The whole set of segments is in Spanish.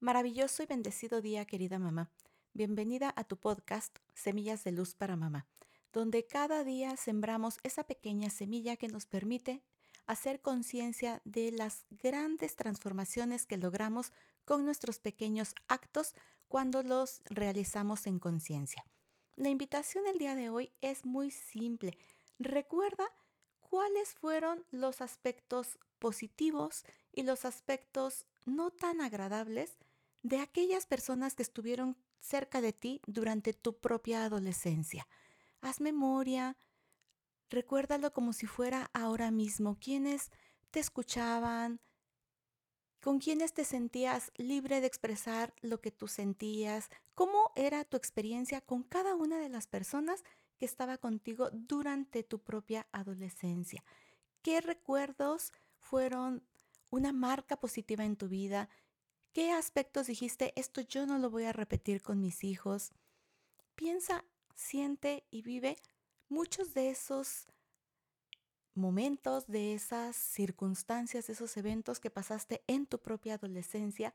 Maravilloso y bendecido día, querida mamá. Bienvenida a tu podcast Semillas de Luz para Mamá, donde cada día sembramos esa pequeña semilla que nos permite hacer conciencia de las grandes transformaciones que logramos con nuestros pequeños actos cuando los realizamos en conciencia. La invitación el día de hoy es muy simple. Recuerda cuáles fueron los aspectos positivos y los aspectos no tan agradables de aquellas personas que estuvieron cerca de ti durante tu propia adolescencia. Haz memoria, recuérdalo como si fuera ahora mismo, quienes te escuchaban, con quienes te sentías libre de expresar lo que tú sentías, cómo era tu experiencia con cada una de las personas que estaba contigo durante tu propia adolescencia. ¿Qué recuerdos fueron una marca positiva en tu vida? ¿Qué aspectos dijiste, esto yo no lo voy a repetir con mis hijos? Piensa, siente y vive muchos de esos momentos, de esas circunstancias, de esos eventos que pasaste en tu propia adolescencia.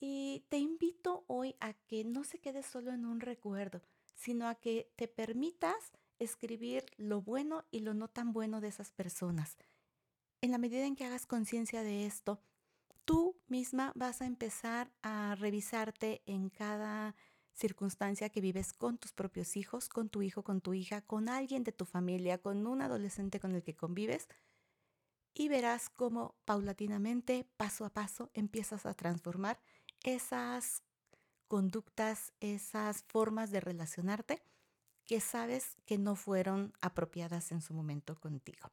Y te invito hoy a que no se quede solo en un recuerdo, sino a que te permitas escribir lo bueno y lo no tan bueno de esas personas. En la medida en que hagas conciencia de esto, misma vas a empezar a revisarte en cada circunstancia que vives con tus propios hijos, con tu hijo, con tu hija, con alguien de tu familia, con un adolescente con el que convives, y verás cómo paulatinamente, paso a paso, empiezas a transformar esas conductas, esas formas de relacionarte que sabes que no fueron apropiadas en su momento contigo.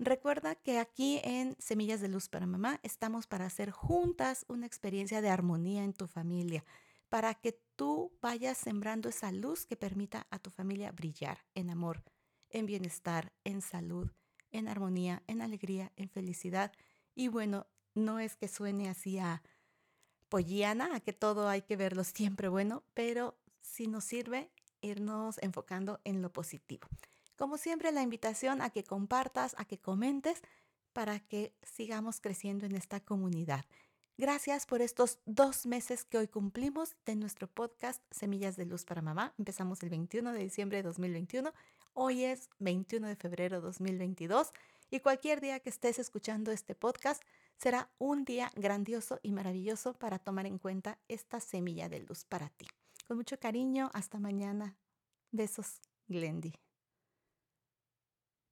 Recuerda que aquí en Semillas de Luz para Mamá estamos para hacer juntas una experiencia de armonía en tu familia, para que tú vayas sembrando esa luz que permita a tu familia brillar en amor, en bienestar, en salud, en armonía, en alegría, en felicidad. Y bueno, no es que suene así a pollana, a que todo hay que verlo siempre bueno, pero sí nos sirve irnos enfocando en lo positivo. Como siempre, la invitación a que compartas, a que comentes para que sigamos creciendo en esta comunidad. Gracias por estos dos meses que hoy cumplimos de nuestro podcast Semillas de Luz para Mamá. Empezamos el 21 de diciembre de 2021. Hoy es 21 de febrero de 2022 y cualquier día que estés escuchando este podcast será un día grandioso y maravilloso para tomar en cuenta esta semilla de luz para ti. Con mucho cariño, hasta mañana. Besos, Glendy.